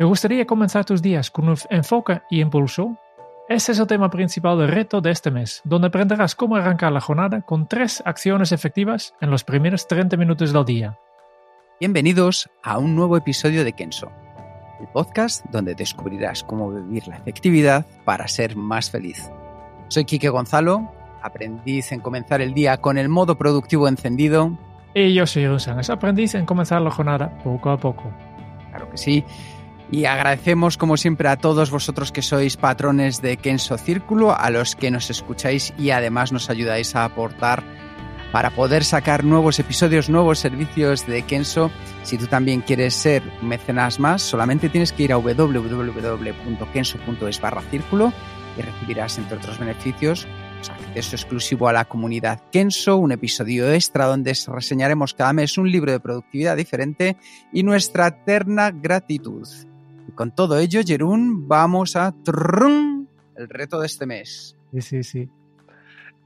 Me gustaría comenzar tus días con un enfoque y impulso. Este es el tema principal del reto de este mes, donde aprenderás cómo arrancar la jornada con tres acciones efectivas en los primeros 30 minutos del día. Bienvenidos a un nuevo episodio de Kenso, el podcast donde descubrirás cómo vivir la efectividad para ser más feliz. Soy Quique Gonzalo, aprendiz en comenzar el día con el modo productivo encendido. Y yo soy González, aprendiz en comenzar la jornada poco a poco. Claro que sí. Y agradecemos como siempre a todos vosotros que sois patrones de Kenso Círculo, a los que nos escucháis y además nos ayudáis a aportar para poder sacar nuevos episodios, nuevos servicios de Kenso. Si tú también quieres ser mecenas más, solamente tienes que ir a www.kenso.es barra círculo y recibirás, entre otros beneficios, pues, acceso exclusivo a la comunidad Kenso, un episodio extra donde reseñaremos cada mes un libro de productividad diferente y nuestra eterna gratitud. Con todo ello, Jerún, vamos a trrrun, el reto de este mes. Sí, sí, sí.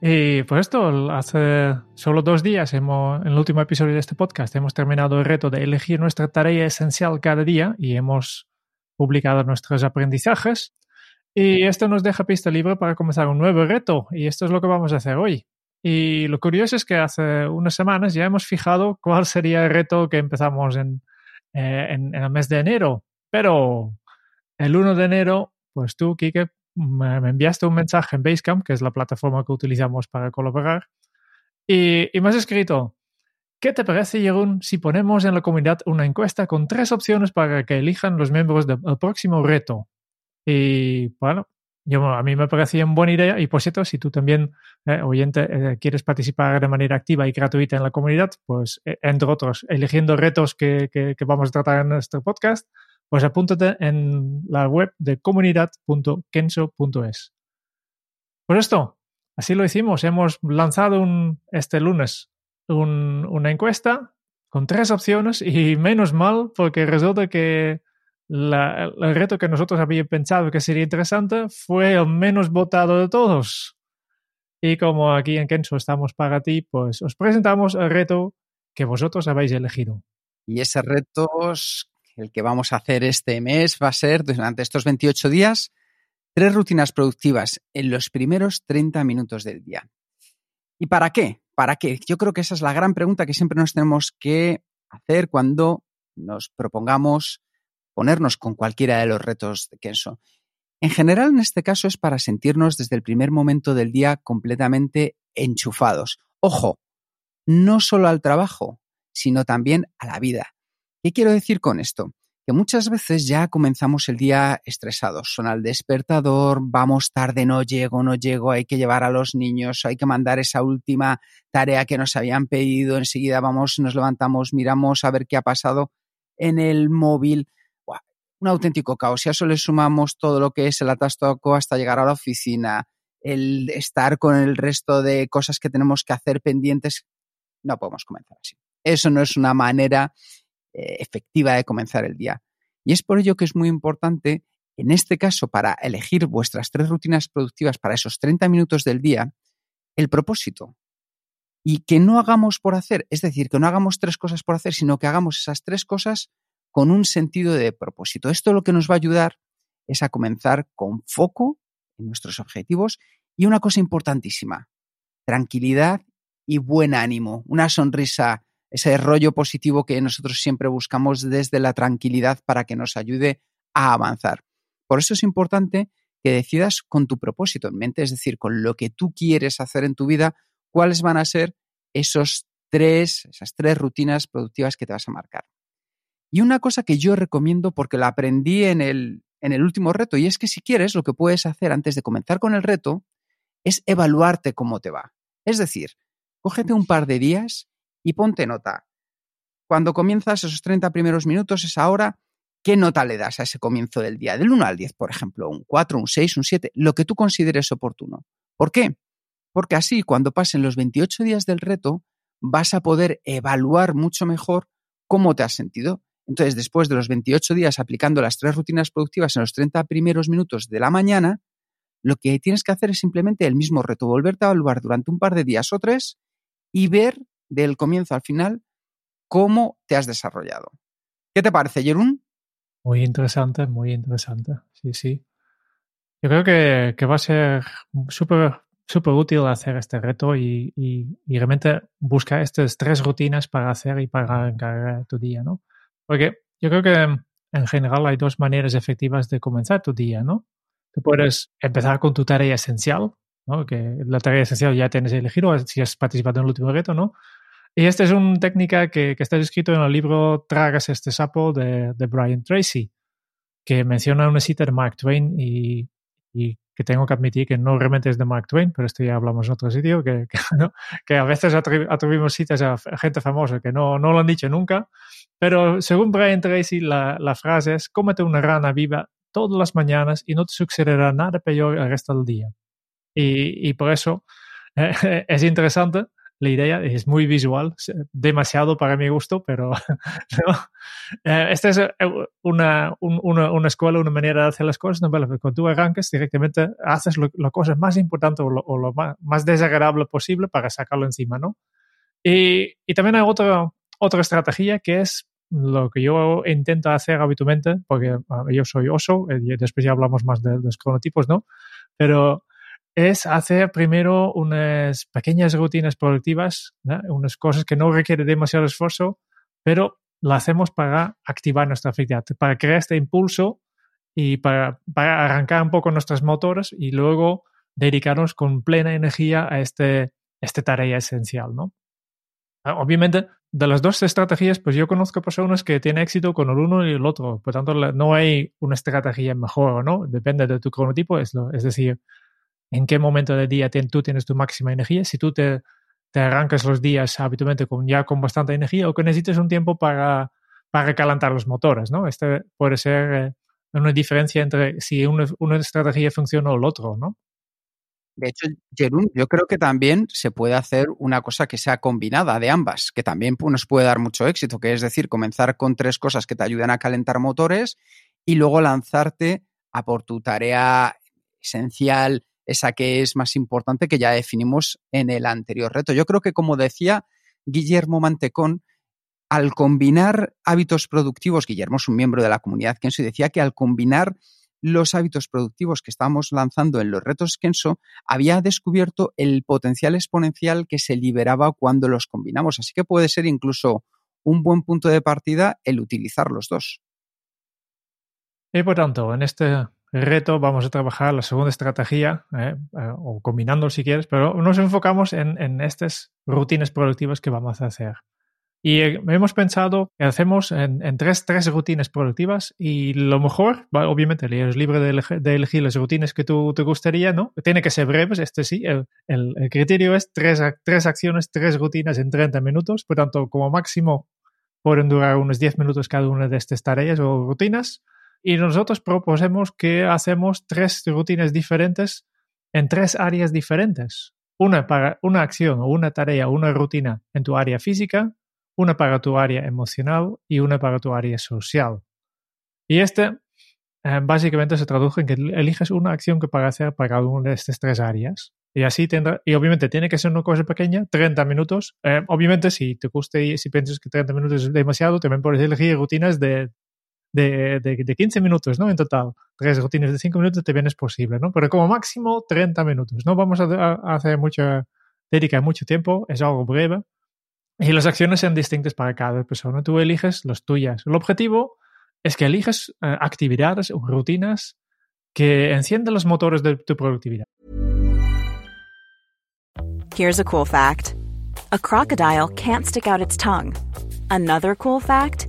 Y pues esto, hace solo dos días, hemos, en el último episodio de este podcast, hemos terminado el reto de elegir nuestra tarea esencial cada día y hemos publicado nuestros aprendizajes. Y esto nos deja pista libre para comenzar un nuevo reto y esto es lo que vamos a hacer hoy. Y lo curioso es que hace unas semanas ya hemos fijado cuál sería el reto que empezamos en, eh, en, en el mes de enero. Pero el 1 de enero, pues tú, Kike, me, enviaste un mensaje en Basecamp, que es la plataforma que utilizamos para colaborar, y, me has escrito, ¿qué te parece, Jeroen, si ponemos en la comunidad una encuesta con tres opciones para que elijan los miembros del próximo reto? Y bueno, yo, a mí me parecía una buena idea y por cierto, si tú también, eh, oyente, eh, quieres participar de manera activa y gratuita en la comunidad, pues eh, entre otros, eligiendo retos que, que, vamos a tratar en nuestro podcast, pues apúntate en la web de comunidad.kenso.es. Por esto, así lo hicimos. Hemos lanzado un, este lunes una encuesta con tres opciones y menos mal porque resulta que el reto que nosotros habíamos pensado que sería interesante fue el menos votado de todos. Y como aquí en Kenso estamos para ti, pues os presentamos el reto que vosotros habéis elegido. Y ese reto, el que vamos a hacer este mes, va a ser durante estos 28 días, tres rutinas productivas en los primeros 30 minutos del día. ¿Y para qué? ¿Para qué? Yo creo que esa es la gran pregunta que siempre nos tenemos que hacer cuando nos propongamos ponernos con cualquiera de los retos de Kenso. En general, en este caso, es para sentirnos desde el primer momento del día completamente enchufados. Ojo, no solo al trabajo, sino también a la vida. ¿Qué quiero decir con esto? Que muchas veces ya comenzamos el día estresados. Son al despertador, vamos tarde, no llego, no llego, hay que llevar a los niños, hay que mandar esa última tarea que nos habían pedido, enseguida vamos, nos levantamos, miramos a ver qué ha pasado en el móvil un auténtico caos. Si a eso le sumamos todo lo que es el atastoco hasta llegar a la oficina, el estar con el resto de cosas que tenemos que hacer pendientes, no podemos comenzar así. Eso no es una manera efectiva de comenzar el día. Y es por ello que es muy importante, en este caso, para elegir vuestras tres rutinas productivas para esos 30 minutos del día, el propósito. Y que no hagamos por hacer, es decir, que no hagamos tres cosas por hacer, sino que hagamos esas tres cosas con un sentido de propósito. Esto lo que nos va a ayudar es a comenzar con foco en nuestros objetivos y una cosa importantísima, tranquilidad y buen ánimo, una sonrisa, ese rollo positivo que nosotros siempre buscamos desde la tranquilidad para que nos ayude a avanzar. Por eso es importante que decidas con tu propósito en mente, es decir, con lo que tú quieres hacer en tu vida, cuáles van a ser esos tres, esas tres rutinas productivas que te vas a marcar. Y una cosa que yo recomiendo porque la aprendí en el, en el último reto, y es que si quieres, lo que puedes hacer antes de comenzar con el reto es evaluarte cómo te va. Es decir, cógete un par de días y ponte nota. Cuando comienzas esos 30 primeros minutos, esa hora, ¿qué nota le das a ese comienzo del día? Del 1 al 10, por ejemplo, un 4, un 6, un 7, lo que tú consideres oportuno. ¿Por qué? Porque así, cuando pasen los 28 días del reto, vas a poder evaluar mucho mejor cómo te has sentido. Entonces, después de los 28 días aplicando las tres rutinas productivas en los 30 primeros minutos de la mañana, lo que tienes que hacer es simplemente el mismo reto, volverte a evaluar durante un par de días o tres y ver del comienzo al final cómo te has desarrollado. ¿Qué te parece, Jerún? Muy interesante, muy interesante. Sí, sí. Yo creo que, que va a ser súper súper útil hacer este reto y, y, y, realmente buscar estas tres rutinas para hacer y para encargar tu día, ¿no? Porque yo creo que en general hay dos maneras efectivas de comenzar tu día, ¿no? Tú puedes empezar con tu tarea esencial, ¿no? Que la tarea esencial ya tienes elegido si has participado en el último reto, ¿no? Y esta es una técnica que, está escrito en el libro Tragas este sapo de, Brian Tracy, que menciona una cita de Mark Twain y, que tengo que admitir que no realmente es de Mark Twain, pero esto ya hablamos en otro sitio, que, que, ¿no? que a veces atribuimos citas a gente famosa que no, no lo han dicho nunca, pero según Brian Tracy la, la frase es cómete una rana viva todas las mañanas y no te sucederá nada peor el resto del día. Y, y por eso eh, es interesante la idea es muy visual, demasiado para mi gusto, pero ¿no? eh, esta es eh, una, una, una, escuela, una manera de hacer las cosas. ¿no? Cuando tú arrancas, directamente haces lo, la cosa más importante o lo, o lo más, más, desagradable posible para sacarlo encima, ¿no? Y, y también hay otra, otra estrategia que es lo que yo intento hacer habitualmente, porque yo soy oso, eh, y después ya hablamos más de los cronotipos, ¿no? Pero es hacer primero unas pequeñas rutinas productivas, unas cosas que no requieren demasiado esfuerzo, pero lo hacemos para activar nuestra efectividad, para crear este impulso y para, para, arrancar un poco nuestros motores y luego dedicarnos con plena energía a este, esta tarea esencial, ¿no? Ah, obviamente, de las dos estrategias, pues yo conozco personas que tienen éxito con el uno y el otro. Por tanto, no hay una estrategia mejor, ¿no? Depende de tu cronotipo. Es, lo, es decir, en qué momento del día tú tienes tu máxima energía, si tú te, arrancas los días habitualmente con, ya con bastante energía o que necesites un tiempo para, para recalentar los motores, ¿no? Este puede ser eh, una diferencia entre si una, una, estrategia funciona o el otro, ¿no? De hecho, Jerún, yo creo que también se puede hacer una cosa que sea combinada de ambas, que también nos puede dar mucho éxito, que es decir, comenzar con tres cosas que te ayuden a calentar motores y luego lanzarte a por tu tarea esencial, esa que es más importante que ya definimos en el anterior reto. Yo creo que, como decía Guillermo Mantecón, al combinar hábitos productivos, Guillermo es un miembro de la comunidad Kenso y decía que al combinar los hábitos productivos que estábamos lanzando en los retos Kenso, había descubierto el potencial exponencial que se liberaba cuando los combinamos. Así que puede ser incluso un buen punto de partida el utilizar los dos. Y por tanto, en este reto vamos a trabajar la segunda estrategia, eh, eh, o combinando si quieres, pero nos enfocamos en, en, estas rutinas productivas que vamos a hacer. Y eh, hemos pensado que hacemos en, en tres, tres, rutinas productivas y lo mejor, obviamente, eres libre de elegir las rutinas que tú te gustaría, ¿no? Tiene que ser breves, este sí. El, el, el criterio es tres, tres acciones, tres rutinas en 30 minutos. Por tanto, como máximo pueden durar unos 10 minutos cada una de estas tareas o rutinas y nosotros proponemos que hacemos tres rutinas diferentes en tres áreas diferentes. Una para una acción o una tarea una rutina en tu área física, una para tu área emocional y una para tu área social. Y este eh, básicamente se traduce en que eliges una acción que para hacer para cada una de estas tres áreas. Y así tendrá, y obviamente tiene que ser una cosa pequeña, 30 minutos. Eh, obviamente, si te guste y si piensas que 30 minutos es demasiado, también puedes elegir rutinas de de, de, de 15 minutos, ¿no? En total. Tres rutinas de 5 minutos también es posible, ¿no? Pero como máximo 30 minutos. No vamos a, a hacer mucha, dedicar mucho tiempo, es algo breve. Y las acciones son distintas para cada persona. Tú eliges las tuyas. El objetivo es que eliges uh, actividades o rutinas que encienden los motores de tu productividad. Here's a cool fact. A crocodile can't stick out its tongue. Another cool fact.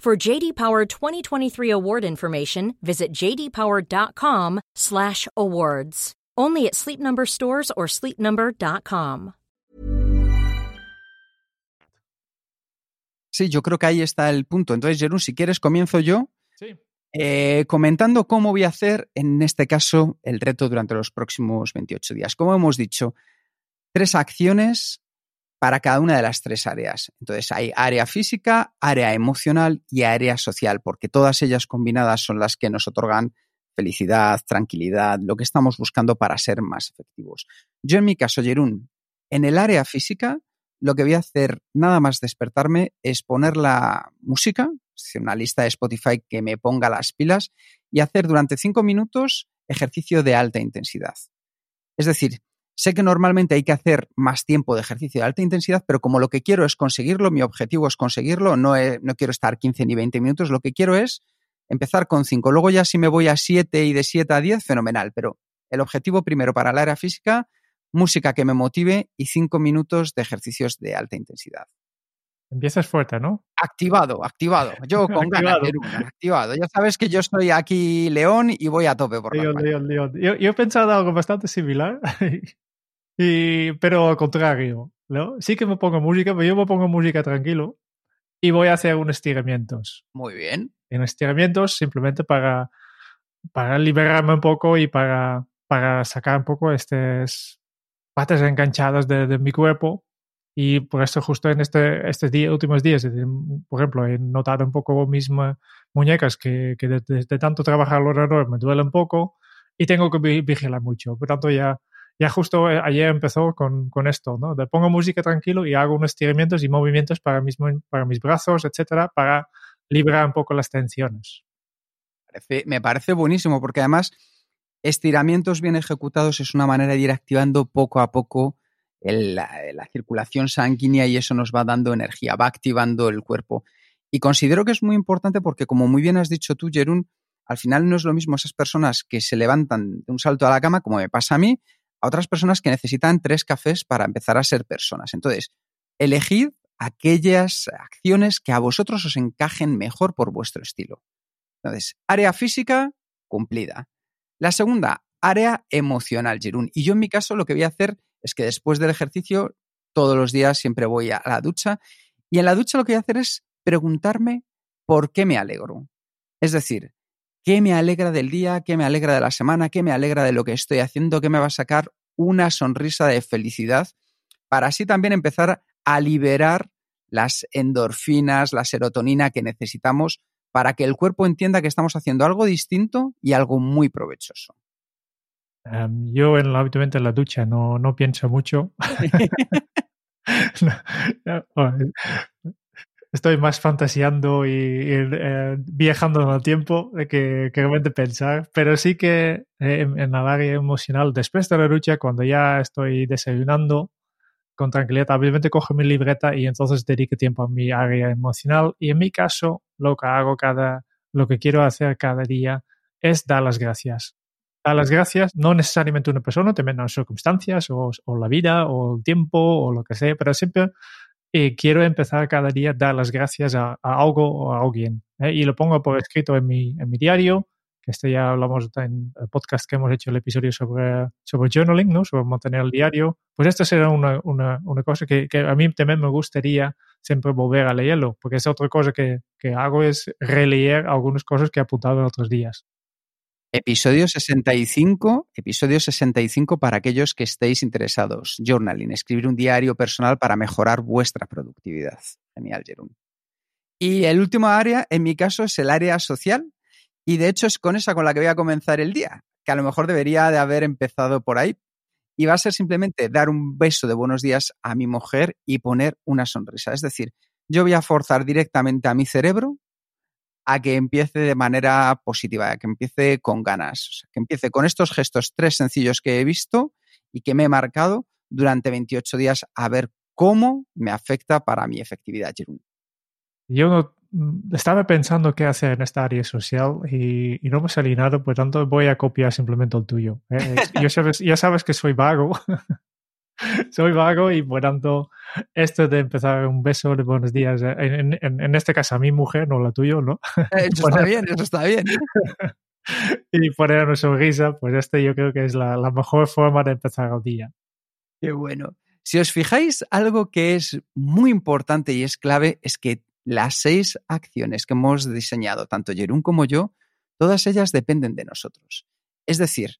For JD Power 2023 award information, visit jdpower.com/awards. Only at Sleep Number stores or sleepnumber.com. Sí, yo creo que ahí está el punto. Entonces, Jerún, si quieres, comienzo yo Sí. eh, comentando cómo voy a hacer, en este caso, el reto durante los próximos 28 días. Como hemos dicho, tres acciones para cada una de las tres áreas. Entonces, hay área física, área emocional y área social, porque todas ellas combinadas son las que nos otorgan felicidad, tranquilidad, lo que estamos buscando para ser más efectivos. Yo, en mi caso, Jerún, en el área física, lo que voy a hacer nada más despertarme es poner la música, es decir, una lista de Spotify que me ponga las pilas y hacer durante cinco minutos ejercicio de alta intensidad. Es decir, sé que normalmente hay que hacer más tiempo de ejercicio de alta intensidad, pero como lo que quiero es conseguirlo, mi objetivo es conseguirlo, no, he- no quiero estar 15 ni 20 minutos, lo que quiero es empezar con 5. Luego ya si me voy a 7 y de 7 a 10, fenomenal, pero el objetivo primero para el área física, música que me motive y 5 minutos de ejercicios de alta intensidad. Empiezas fuerte, ¿no? Activado, activado. Yo con ganas, Activado. Jerún, activado. Ya sabes que yo estoy aquí león y voy a tope por la León, España. león, león. Yo, yo he pensado algo bastante similar, y, pero al contrario, ¿no? Sí que me pongo música, pero yo me pongo música tranquilo y voy a hacer unos estiramientos. Muy bien. En estiramientos simplemente para, para liberarme un poco y para, para sacar un poco estas patas enganchadas de, de mi cuerpo. Y por esto justo en este, estos días, últimos días, por ejemplo, he notado un poco mis mu- muñecas que, que de, de- de tanto trabajar alrededor me duelen un poco y tengo que vi- vigilar mucho. Por tanto, ya, ya justo eh, ayer empezó con, con esto, ¿no? De pongo música tranquilo y hago unos estiramientos y movimientos para mis, para mis brazos, etcétera, para liberar un poco las tensiones. Me parece buenísimo porque además estiramientos bien ejecutados es una manera de ir activando poco a poco la circulación sanguínea y eso nos va dando energía, va activando el cuerpo. Y considero que es muy importante porque, como muy bien has dicho tú, Jerún, al final no es lo mismo esas personas que se levantan de un salto a la cama, como me pasa a mí, a otras personas que necesitan tres cafés para empezar a ser personas. Entonces, elegid aquellas acciones que a vosotros os encajen mejor por vuestro estilo. Entonces, área física, cumplida. La segunda, área emocional, Jerún. Y yo en mi caso lo que voy a hacer es que después del ejercicio, todos los días siempre voy a la ducha. Y en la ducha lo que voy a hacer es preguntarme por qué me alegro. Es decir, ¿qué me alegra del día? ¿Qué me alegra de la semana? ¿Qué me alegra de lo que estoy haciendo? ¿Qué me va a sacar una sonrisa de felicidad? Para así también empezar a liberar las endorfinas, la serotonina que necesitamos para que el cuerpo entienda que estamos haciendo algo distinto y algo muy provechoso. Em, yo en habitualmente en la ducha no, no pienso mucho. No, no, Estoy más fantaseando y, eh, viajando en el tiempo que, que realmente pensar, pero sí que eh, en, en el área emocional, después de la ducha, cuando ya estoy desayunando con tranquilidad, obviamente cojo mi libreta y entonces dedico tiempo a mi área emocional. Y en mi caso lo que hago cada, lo que quiero hacer cada día es dar las gracias. Dar las gracias, no necesariamente a una persona, también a las circunstancias o, o, la vida o el tiempo o lo que sea, pero siempre eh, quiero empezar cada día a dar las gracias a, a algo o a alguien. ¿eh? Y lo pongo por escrito en mi, en mi diario, que este ya hablamos en el podcast que hemos hecho el episodio sobre, sobre journaling, ¿no? sobre mantener el diario. Pues esto será una, una, una cosa que, que, a mí también me gustaría siempre volver a leerlo, porque es otra cosa que, que hago es releer algunas cosas que he apuntado en otros días. Episodio 65, episodio 65 para aquellos que estéis interesados. Journaling, escribir un diario personal para mejorar vuestra productividad. Genial, Jerón. Y el último área, en mi caso, es el área social. Y de hecho es con esa con la que voy a comenzar el día, que a lo mejor debería de haber empezado por ahí. Y va a ser simplemente dar un beso de buenos días a mi mujer y poner una sonrisa. Es decir, yo voy a forzar directamente a mi cerebro a que empiece de manera positiva, a que empiece con ganas, que empiece con estos gestos tres sencillos que he visto y que me he marcado durante 28 días a ver cómo me afecta para mi efectividad, Yo mm, estaba pensando qué hacer en esta área social y, no me salí nada, por tanto voy a copiar simplemente el tuyo. ¿eh? ya sabes que soy vago. soy vago y por tanto, esto de empezar un beso de buenos días, eh, en, este caso a mi mujer, no la tuya, ¿no? Eh, eso está bien, eso está bien. y poner una sonrisa, pues este yo creo que es la, la mejor forma de empezar el día. Qué bueno. Si os fijáis, algo que es muy importante y es clave es que las seis acciones que hemos diseñado, tanto Jerún como yo, todas ellas dependen de nosotros. Es decir,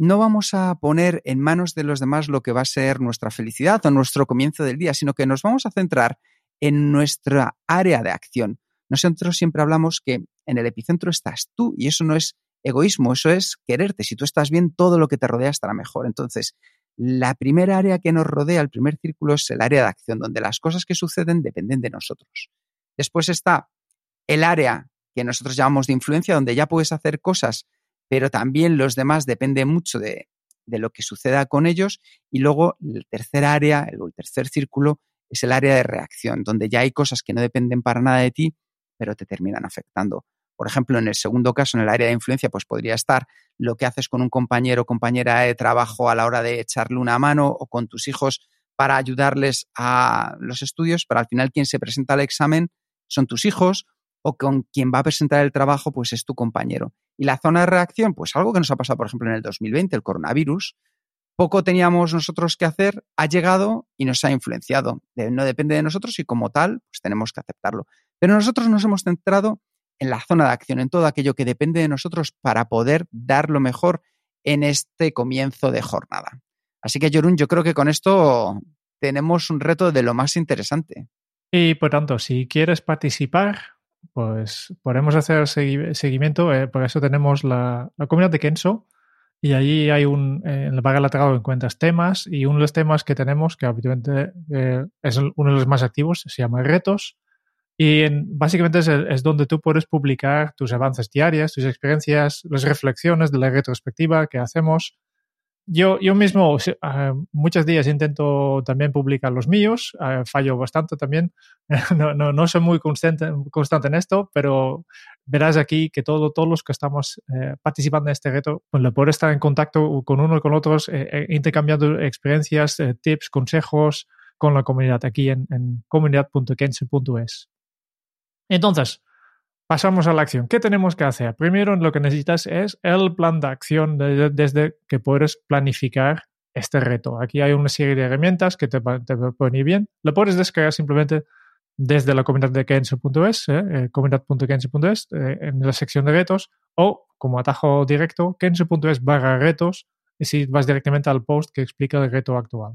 no vamos a poner en manos de los demás lo que va a ser nuestra felicidad o nuestro comienzo del día, sino que nos vamos a centrar en nuestra área de acción. Nosotros siempre hablamos que en el epicentro estás tú y eso no es egoísmo, eso es quererte. Si tú estás bien, todo lo que te rodea estará mejor. Entonces, la primera área que nos rodea, el primer círculo, es el área de acción, donde las cosas que suceden dependen de nosotros. Después está el área que nosotros llamamos de influencia, donde ya puedes hacer cosas pero también los demás depende mucho de, lo que suceda con ellos. Y luego el tercer área, el, el tercer círculo, es el área de reacción, donde ya hay cosas que no dependen para nada de ti, pero te terminan afectando. Por ejemplo, en el segundo caso, en el área de influencia, pues podría estar lo que haces con un compañero o compañera de trabajo a la hora de echarle una mano o con tus hijos para ayudarles a los estudios, pero al final quien se presenta al examen son tus hijos o con quien va a presentar el trabajo, pues es tu compañero. Y la zona de reacción, pues algo que nos ha pasado, por ejemplo, en el 2020, el coronavirus, poco teníamos nosotros que hacer, ha llegado y nos ha influenciado. No depende de nosotros y como tal, pues tenemos que aceptarlo. Pero nosotros nos hemos centrado en la zona de acción, en todo aquello que depende de nosotros para poder dar lo mejor en este comienzo de jornada. Así que, Jorun, yo creo que con esto tenemos un reto de lo más interesante. Y por tanto, si quieres participar, pues podemos hacer seguimiento. Eh, eso tenemos la, comunidad de Kenso y allí hay un, eh, en la barra lateral encuentras temas y uno de los temas que tenemos, que habitualmente eh, es uno de los más activos, se llama retos. Y básicamente es, donde tú puedes publicar tus avances diarios, tus experiencias, las reflexiones de la retrospectiva que hacemos yo, yo mismo uh, muchos días intento también publicar los míos, uh, fallo bastante también, no, no, no, soy muy constante, constante en esto, pero verás aquí que todo, todos los que estamos uh, participando en este reto, pues puedo estar en contacto con uno y con otros, eh, eh, intercambiando experiencias, eh, tips, consejos con la comunidad aquí en, en. Entonces, Pasamos a la acción. ¿Qué tenemos que hacer? Primero lo que necesitas es el plan de acción desde que puedes planificar este reto. Aquí hay una serie de herramientas que te, te pueden ir bien. Lo puedes descargar simplemente desde la comunidad de kenso.es, eh, eh, comunidad.kenso.es, eh, en la sección de retos, o como atajo directo, kenso.es barra retos, y si vas directamente al post que explica el reto actual.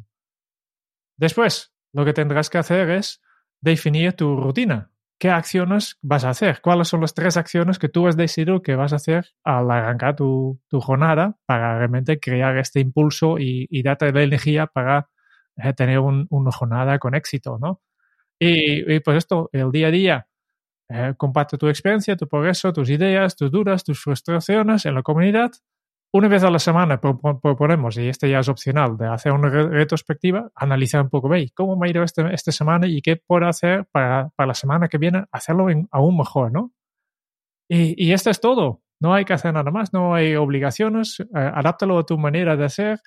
Después, lo que tendrás que hacer es definir tu rutina qué acciones vas a hacer, cuáles son las tres acciones que tú has decidido que vas a hacer al arrancar tu, jornada para realmente crear este impulso y, darte la energía para eh, tener una jornada con éxito, ¿no? Y, pues esto, el día a día, eh, comparte tu experiencia, tu progreso, tus ideas, tus dudas, tus frustraciones en la comunidad una vez a la semana proponemos, y este ya es opcional, de hacer una retrospectiva, analizar un poco, veis, cómo me ha ido este, esta semana y qué puedo hacer para, para la semana que viene, hacerlo aún mejor, ¿no? Y, y, esto es todo. No hay que hacer nada más, no hay obligaciones, eh, adáptalo a tu manera de hacer,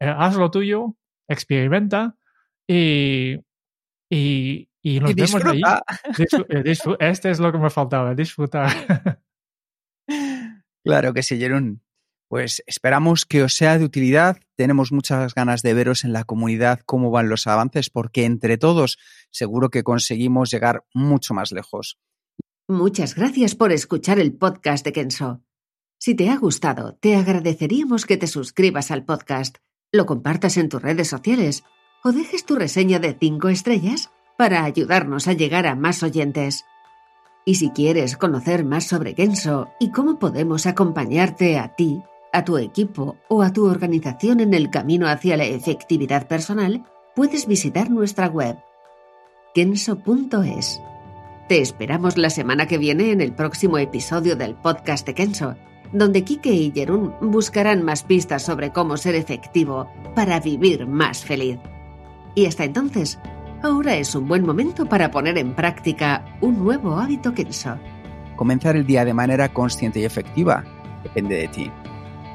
eh, haz lo tuyo, experimenta y, y, y nos vemos ahí. Eh, este es lo que me faltaba, disfrutar. Claro que sí, Jerón. Pues esperamos que os sea de utilidad. Tenemos muchas ganas de veros en la comunidad cómo van los avances, porque entre todos seguro que conseguimos llegar mucho más lejos. Muchas gracias por escuchar el podcast de Kenso. Si te ha gustado, te agradeceríamos que te suscribas al podcast, lo compartas en tus redes sociales o dejes tu reseña de 5 estrellas para ayudarnos a llegar a más oyentes. Y si quieres conocer más sobre Kenso y cómo podemos acompañarte a ti, a tu equipo o a tu organización en el camino hacia la efectividad personal, puedes visitar nuestra web kenso.es. Te esperamos la semana que viene en el próximo episodio del podcast de Kenso, donde Kike y Jerún buscarán más pistas sobre cómo ser efectivo para vivir más feliz. Y hasta entonces, ahora es un buen momento para poner en práctica un nuevo hábito Kenso. Comenzar el día de manera consciente y efectiva depende de ti.